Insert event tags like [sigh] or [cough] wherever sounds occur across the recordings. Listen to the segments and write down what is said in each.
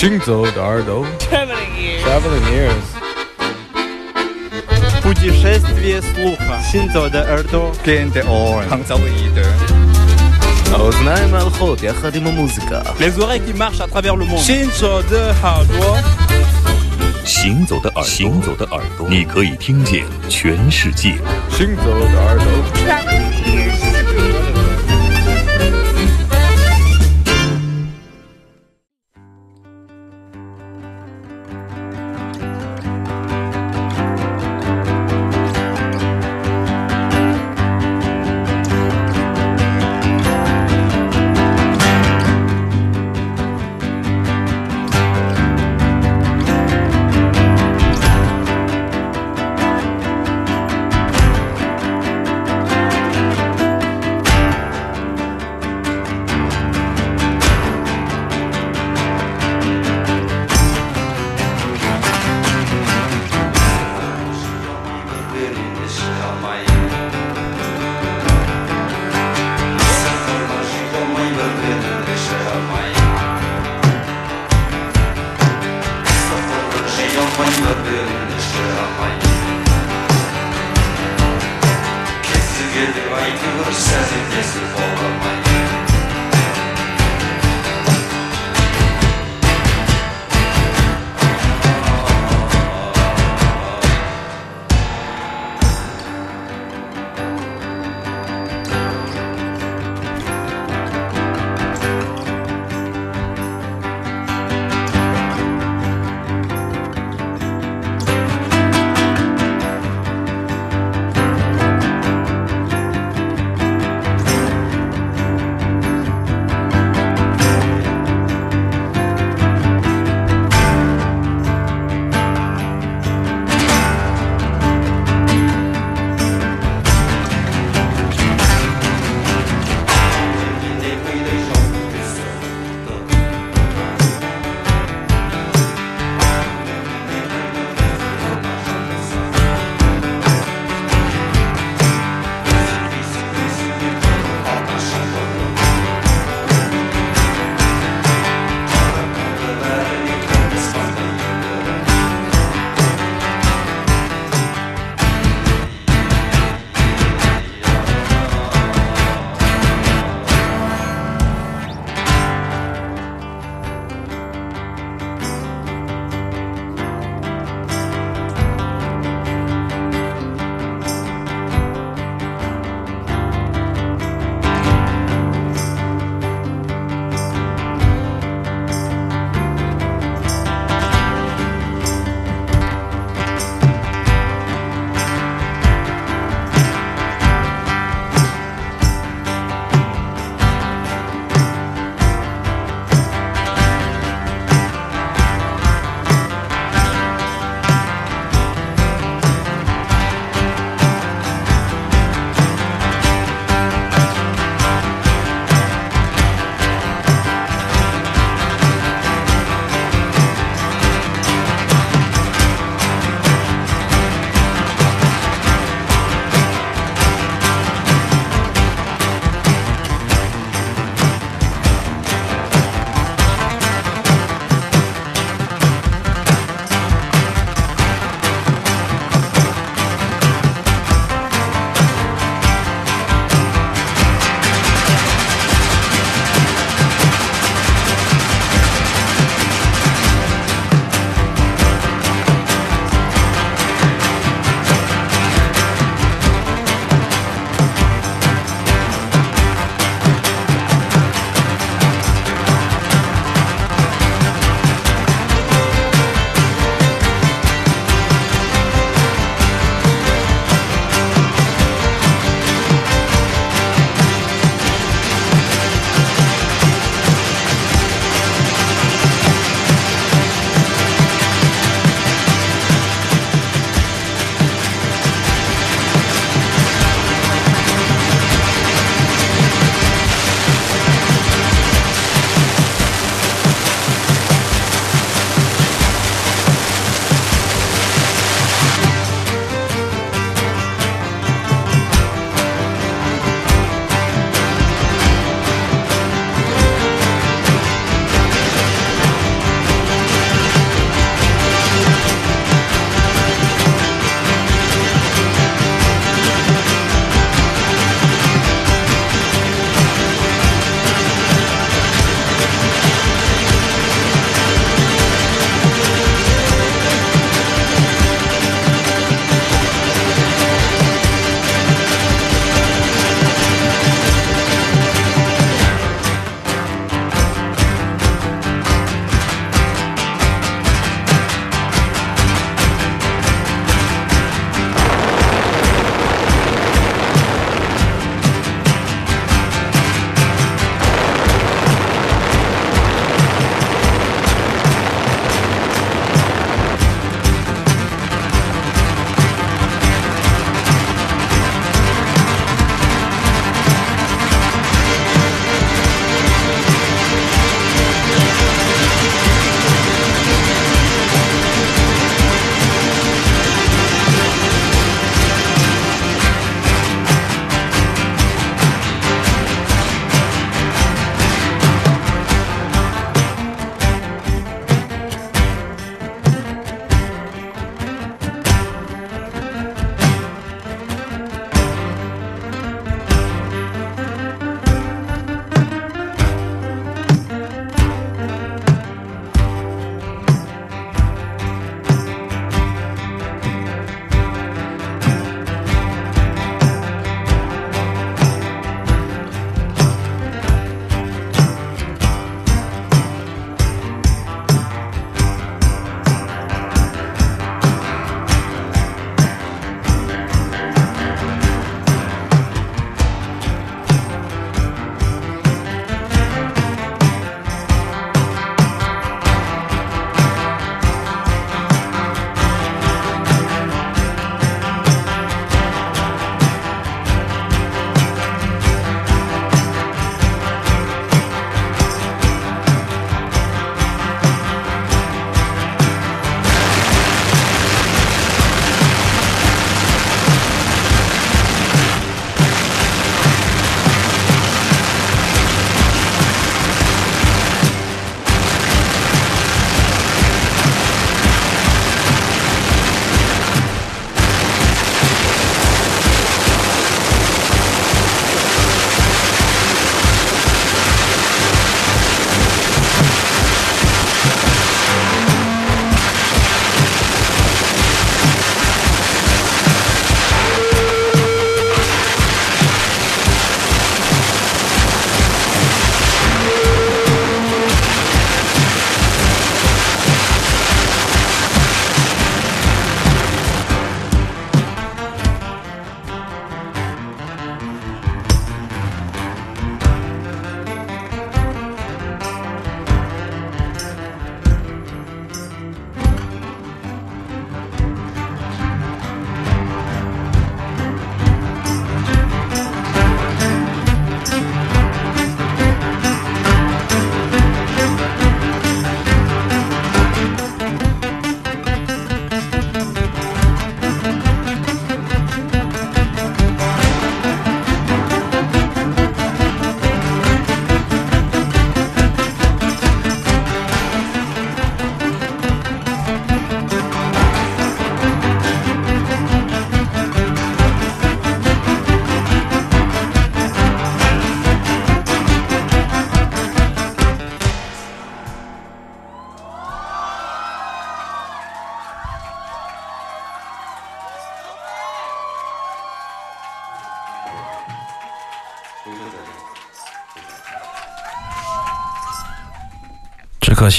行走的耳朵 Traveling ears. Traveling ears Путешествие слуха. Синзо de Erdo. Gente on. Hanzaoide. האוזניים ההלכות יחד עם המוזיקה. Les oreilles qui marchent à travers le monde. Shinzo de Hardware. 行走的耳朵，行走的耳朵，你可以听见全世界。行走的耳朵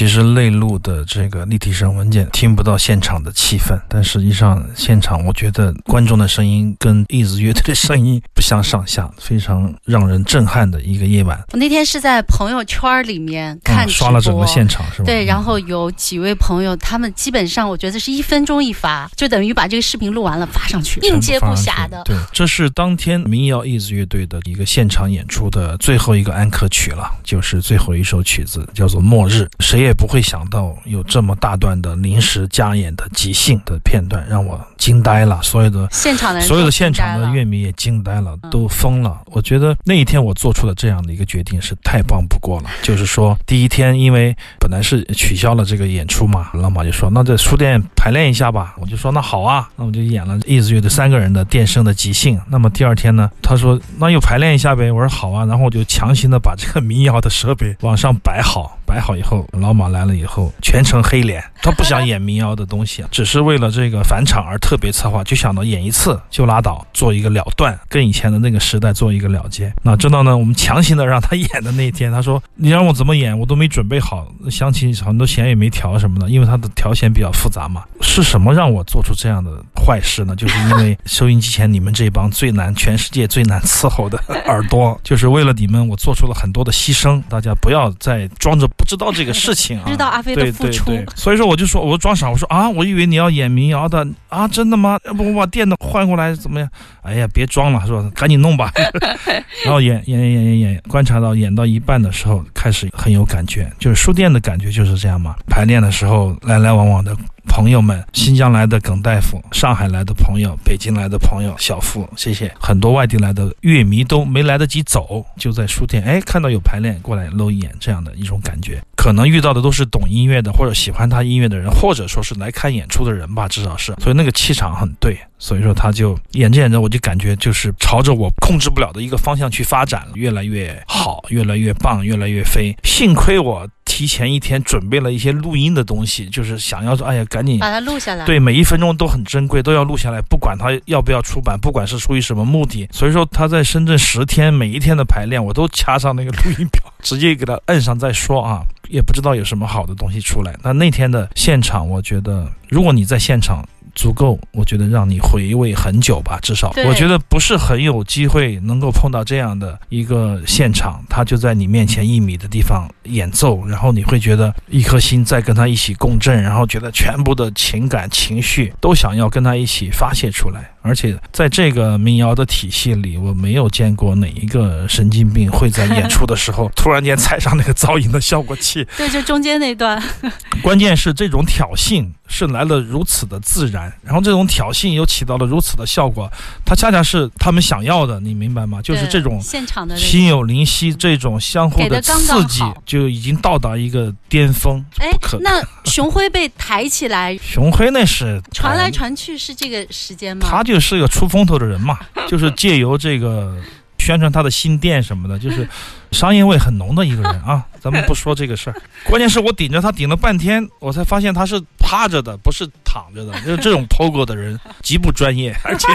可惜是内录的这个立体声文件，听不到现场的气氛。但实际上，现场我觉得观众的声音跟 Is 乐队的声音不相上下，非常让人震撼的一个夜晚。我那天是在朋友圈里面看嗯，刷了整个现场是吧？对，然嗯后有几位朋友，他们基本上我觉得是一分钟一发，就等于把这个视频录完了发上去，应接不暇的。对，这是当天民谣 Is 乐队的一个现场演出的最后一个安可曲了，就是最后一首曲子，叫做《末日》。谁也不会想到有这么大段的临时加演的即兴的片段，让我惊呆了。所有的现场的所有的现场的乐迷也惊呆了，嗯都疯了。我觉得那一天我做出了这样的一个决定是太棒不过了。就是说，第一天因为本来是取消了这个演出嘛，老马就说那在书店排练一下吧。我就说那好啊，那我就演了 Is 乐队三个人的电声的即兴。那么第二天呢，他说那又排练一下呗。我说好啊，然后我就强行的把这个民谣的设备往上摆好。摆好以后，老马来了以后，全程黑脸，[laughs] 他不想演民谣的东西，只是为了这个返场而特别策划，就想到演一次就拉倒，做一个了断，跟以前的那个时代做一个了结。那直到呢，我们强行的让他演的那一天，他说你让我怎么演，我都没准备好，想起很多弦也没调什么的，因为他的调弦比较复杂嘛。是什么让我做出这样的坏事呢？就是因为收音机前你们这帮最难、全世界最难伺候的耳朵，就是为了你们，我做出了很多的牺牲。大家不要再装着不知道这个事情啊，知道阿飞的对付出对对，所以说我就说，我装傻，我说啊，我以为你要演民谣的啊，真的吗？要不我把电脑换过来怎么样？哎呀，别装了，说赶紧弄吧。[laughs] 然后演演演演演演，观察到演到一半的时候，开始很有感觉，就是书店的感觉就是这样嘛。排练的时候来来往往的。朋友们，新疆来的耿大夫，上海来的朋友，北京来的朋友，小付，谢谢。很多外地来的乐迷都没来得及走，就在书店，哎，看到有排练，过来搂一眼，这样的一种感觉。可能遇到的都是懂音乐的，或者喜欢他音乐的人，或者说是来看演出的人吧，至少是。所以那个气场很对，所以说他就演着演着，我就感觉就是朝着我控制不了的一个方向去发展了，越来越好，越来越棒，越来越飞。幸亏我提前一天准备了一些录音的东西，就是想要说，哎呀，赶紧把它录下来。对，每一分钟都很珍贵，都要录下来，不管它要不要出版，不管是出于什么目的。所以说他在深圳十天，每一天的排练，我都掐上那个录音表，[laughs] 直接给他摁上再说啊，也不知道有什么好的东西出来。那那天的现场，我觉得如果你在现场。足够，我觉得让你回味很久吧，至少我觉得不是很有机会能够碰到这样的一个现场，他就在你面前一米的地方演奏，然后你会觉得一颗心在跟他一起共振，然后觉得全部的情感情绪都想要跟他一起发泄出来。而且在这个民谣的体系里，我没有见过哪一个神经病会在演出的时候 [laughs] 突然间踩上那个噪音的效果器。对，就中间那段，[laughs] 关键是这种挑衅是来了如此的自然，然后这种挑衅又起到了如此的效果，它恰恰是他们想要的，你明白吗？就是这种现场的心有灵犀，这种相互的刺激，就已经到达一个巅峰。哎，那熊辉被抬起来，[laughs] 熊辉那是传来哎传去是这个时间吗？他就是个出风头的人嘛，[laughs] 就是借由这个宣传他的新店什么的，就是商业味很浓的一个人啊。咱们不说这个事儿，[laughs] 关键是我顶着他顶了半天，我才发现他是趴着的，不是躺着的。就是这种 POGO 的人极不专业，[laughs] 而且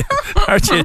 而且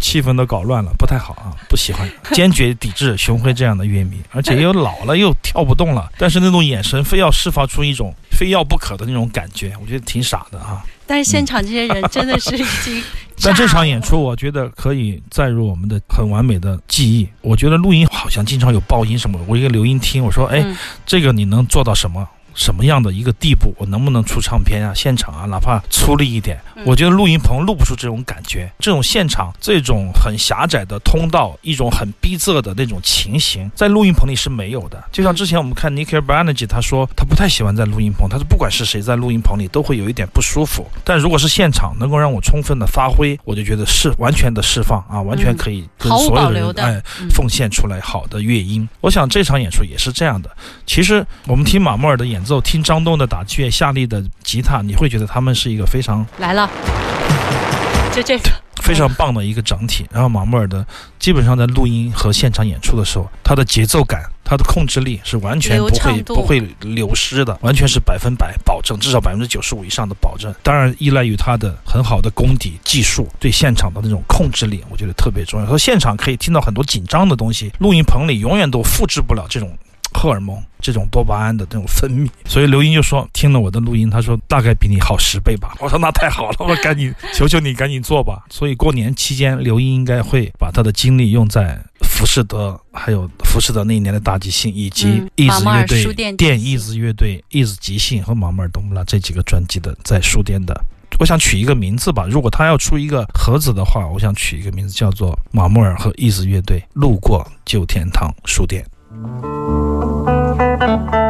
气氛都搞乱了，不太好啊，不喜欢，坚决抵制熊辉这样的乐迷，而且又老了又跳不动了，但是那种眼神非要释放出一种非要不可的那种感觉，我觉得挺傻的啊。但是现场这些人真的是已经 [laughs] 但这场演出，我觉得可以载入我们的很完美的记忆。我觉得录音好像经常有爆音什么，我一个留音听，我说，哎，嗯这个你能做到什么？什么样的一个地步？我能不能出唱片啊？现场啊，哪怕粗粝一点，嗯我觉得录音棚录不出这种感觉。这种现场，这种很狭窄的通道，一种很逼仄的那种情形，在录音棚里是没有的。就像之前我们看 Nicky b a n e g 他说他不太喜欢在录音棚，他说不管是谁在录音棚里都会有一点不舒服。但如果是现场，能够让我充分的发挥，我就觉得是完全的释放啊，完全可以跟所有人哎嗯奉献出来好的乐音。我想这场演出也是这样的。其实我们听马莫尔的演奏，听张栋的打击乐，夏利的吉他，你会觉得他们是一个非常来了，就这个，非常棒的一个整体。然后马莫尔的基本上在录音和现场演出的时候，他的节奏感、他的控制力是完全不会不会流失的，完全是百分百保证，至少百分之九十五以上的保证。当然依赖于他的很好的功底、技术，对现场的那种控制力，我觉得特别重要。说现场可以听到很多紧张的东西，录音棚里永远都复制不了这种。[tsk] 荷尔蒙，这种多巴胺的这种分泌。所以刘英就说听了我的录音，他说大概比你好十倍吧。我说那太好了，我赶紧求求你赶紧做吧。所以过年期间，刘英应该会把他的精力用在浮士德，还有浮士德那一年的大即兴，以及嗯意子乐队、电即兴意子乐队、意子即兴和马莫尔东布拉这几个专辑的在书店的。我想取一个名字吧，如果他要出一个盒子的话，我想取一个名字叫做马莫尔和意子乐队路过旧天堂书店。Thank you.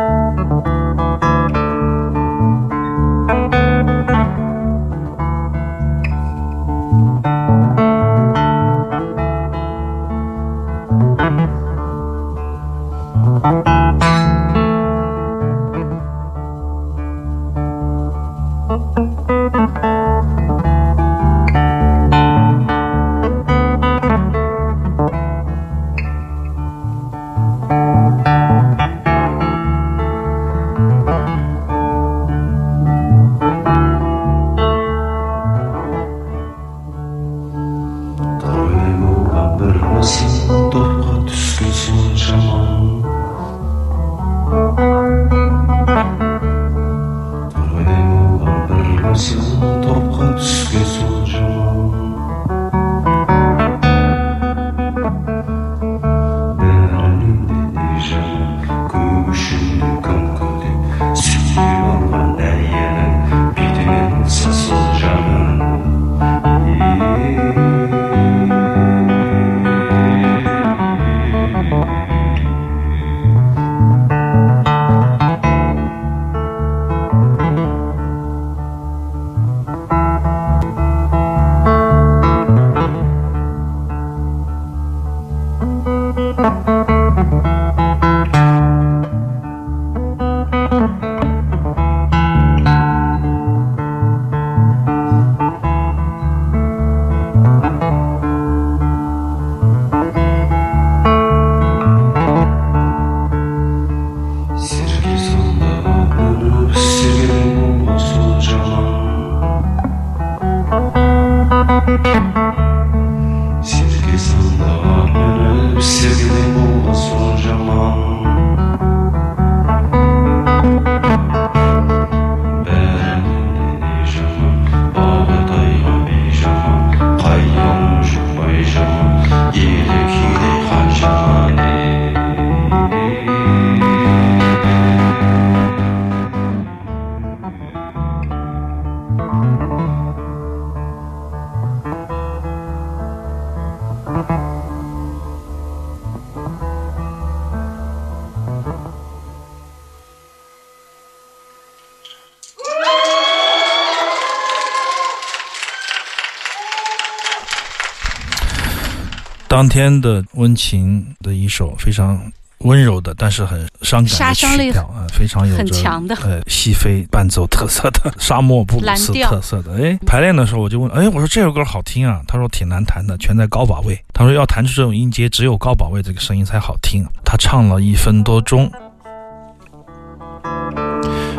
当天的温情的一首非常温柔的，但是很伤感的曲调啊、非常有很着强的呃西非伴奏特色的沙漠布鲁斯特色的。哎，排练的时候我就问，哎，我说这首歌好听啊，他说挺难弹的，全在高把位。他说要弹出这种音阶，只有高把位这个声音才好听。他唱了一分多钟。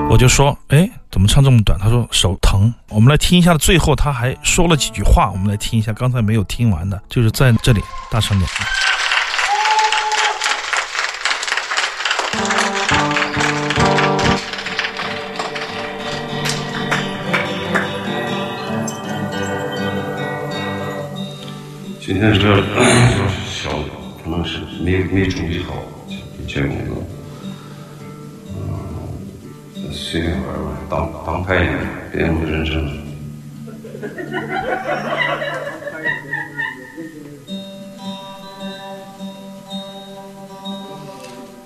我就说，哎，怎么唱这么短？他说手疼。我们来听一下，最后他还说了几句话，我们来听一下刚才没有听完的，就是在这里大声点。今天这 [coughs] 小可能是没没准备好这工作，嗯，随便玩玩，当当排练，别那么认真。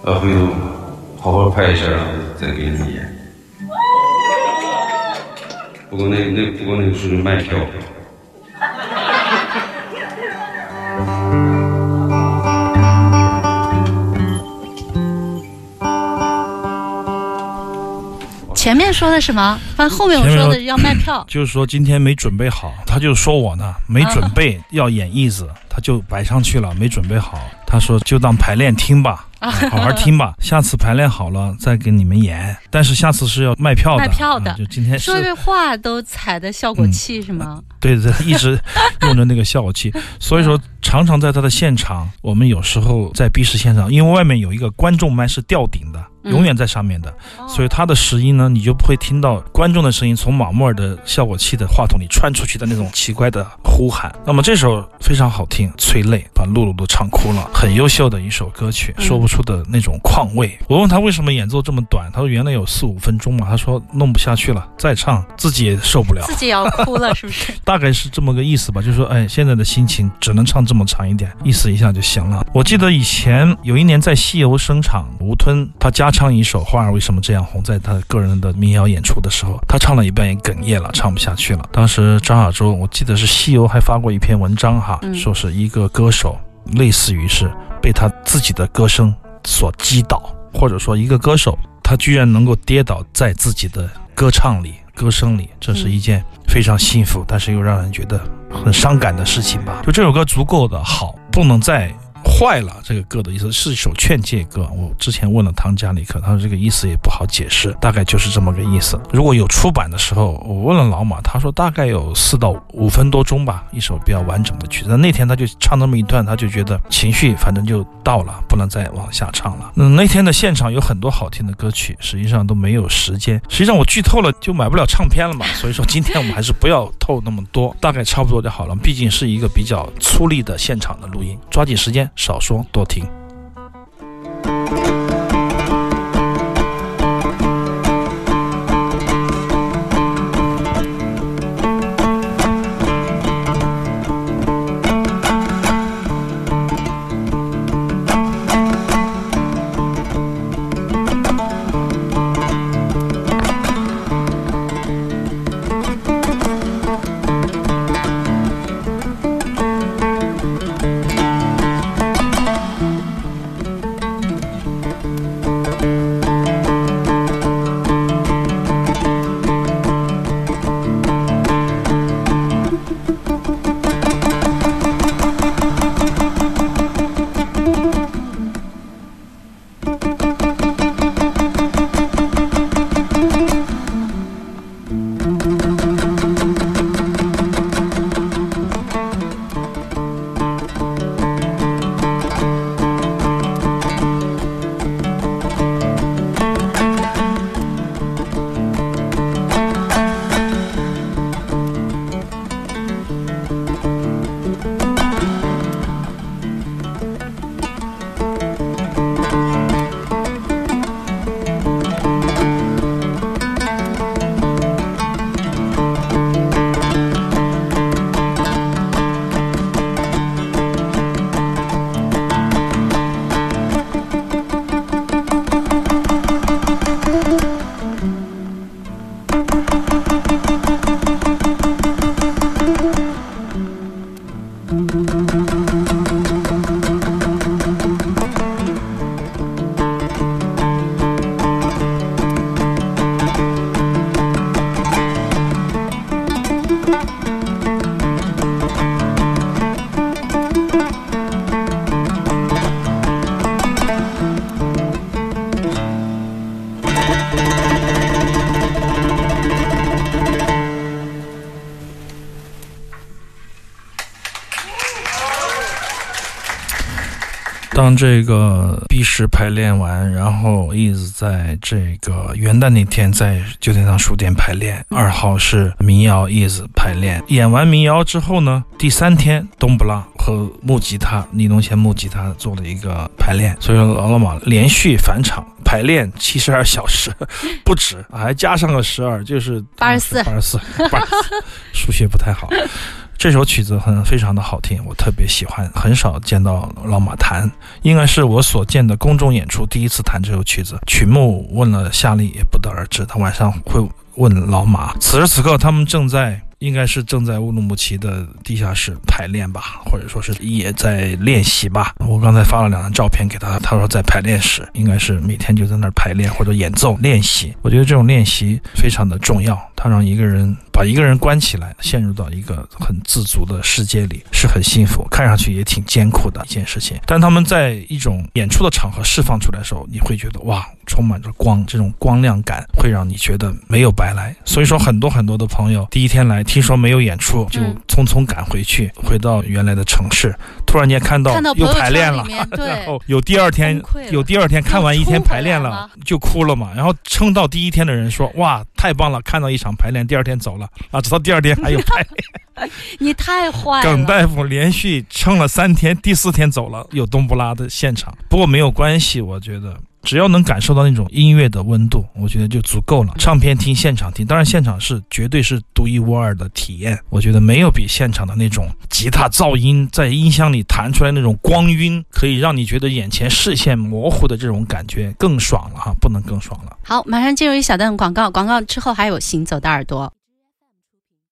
呃，回头好好拍一下，再给你演。不过那那不过那个是卖票。前面说的什么？反正后面我说说的要卖票。[clears throat] 就是说今天没准备好，他就说我呢没准备要演义子，他就摆上去了，没准备好。他说就当排练听吧，啊 [laughs] 好好听吧，下次排练好了再给你们演。但是下次是要卖票的，卖票的啊就今天说这话都踩的效果器是吗？对对，一直用着那个效果器，[laughs] 所以说常常在他的现场，我们有时候在 B 市现场，因为外面有一个观众麦是吊顶的，嗯永远在上面的，所以他的拾音呢，你就不会听到观众的声音从马莫尔的效果器的话筒里穿出去的那种奇怪的呼喊。那么这首非常好听，催泪，把露露都唱哭了，很优秀的一首歌曲，嗯说不出的那种况味。我问他为什么演奏这么短，他说原来有四五分钟嘛，他说弄不下去了，再唱自己也受不了。自己也要哭了，是不是？[laughs] 大概是这么个意思吧，就是说，哎，现在的心情只能唱这么长一点，意思一下就行了。我记得以前有一年在西游声场，吴吞他加唱一首《花儿为什么这样红》，在他个人的民谣演出的时候，他唱了一半也哽咽了，唱不下去了。当时张亚洲，我记得是西游还发过一篇文章哈，嗯说是一个歌手，类似于是被他自己的歌声所击倒，或者说一个歌手他居然能够跌倒在自己的歌唱里、歌声里，这是一件非常幸福，但是又让人觉得很伤感的事情吧。就这首歌足够的好，不能再。坏了，这个歌的意思是一首劝诫歌。我之前问了唐加里克，他说这个意思也不好解释，大概就是这么个意思。如果有出版的时候，我问了老马，他说大概有四到五分多钟吧，一首比较完整的曲子。那天他就唱那么一段，他就觉得情绪反正就到了，不能再往下唱了。嗯，那天的现场有很多好听的歌曲，实际上都没有时间。实际上我剧透了就买不了唱片了嘛，所以说今天我们还是不要透那么多，大概差不多就好了。毕竟是一个比较粗粝的现场的录音，抓紧时间，少说多听。当这个 B 十排练完，然后一直在这个元旦那天在九天堂书店排练，二号是民谣 is 排练。演完民谣之后呢，第三天冬不拉和木吉他尼龙弦木吉他做了一个排练，所以说老老马连续返场排练七十二小时 [laughs] 不止，还加上个十二，就是84八十四，八十四，[laughs] 数学不太好。这首曲子很非常的好听，我特别喜欢，很少见到老马弹，应该是我所见的公众演出第一次弹这首曲子。曲目问了夏利也不得而知，他晚上会问老马。此时此刻，他们正在。应该是正在乌鲁木齐的地下室排练吧，或者说是也在练习吧。我刚才发了两张照片给他，他说在排练室，应该是每天就在那儿排练或者演奏练习。我觉得这种练习非常的重要，他让一个人把一个人关起来，陷入到一个很自足的世界里，是很幸福，看上去也挺艰苦的一件事情。但他们在一种演出的场合释放出来的时候，你会觉得哇，充满着光，这种光亮感会让你觉得没有白来。所以说，很多很多的朋友第一天来，听说没有演出，就嗯匆匆赶回去，回到原来的城市，突然间看到又排练了 [laughs] 然，后有第二天有第二天看完一天排练了就哭了嘛，然后撑到第一天的人说哇太棒了，看到一场排练，第二天走了啊，直到第二天还有排练。[laughs] 你太坏了耿。大夫连续撑了三天，第四天走了，有冬不拉的现场。不过没有关系，我觉得。只要能感受到那种音乐的温度，我觉得就足够了。唱片听、现场听，当然现场是绝对是独一无二的体验。我觉得没有比现场的那种吉他噪音在音箱里弹出来那种光晕，可以让你觉得眼前视线模糊的这种感觉更爽了哈，不能更爽了。好，马上进入一小段广告，广告之后还有行走的耳朵。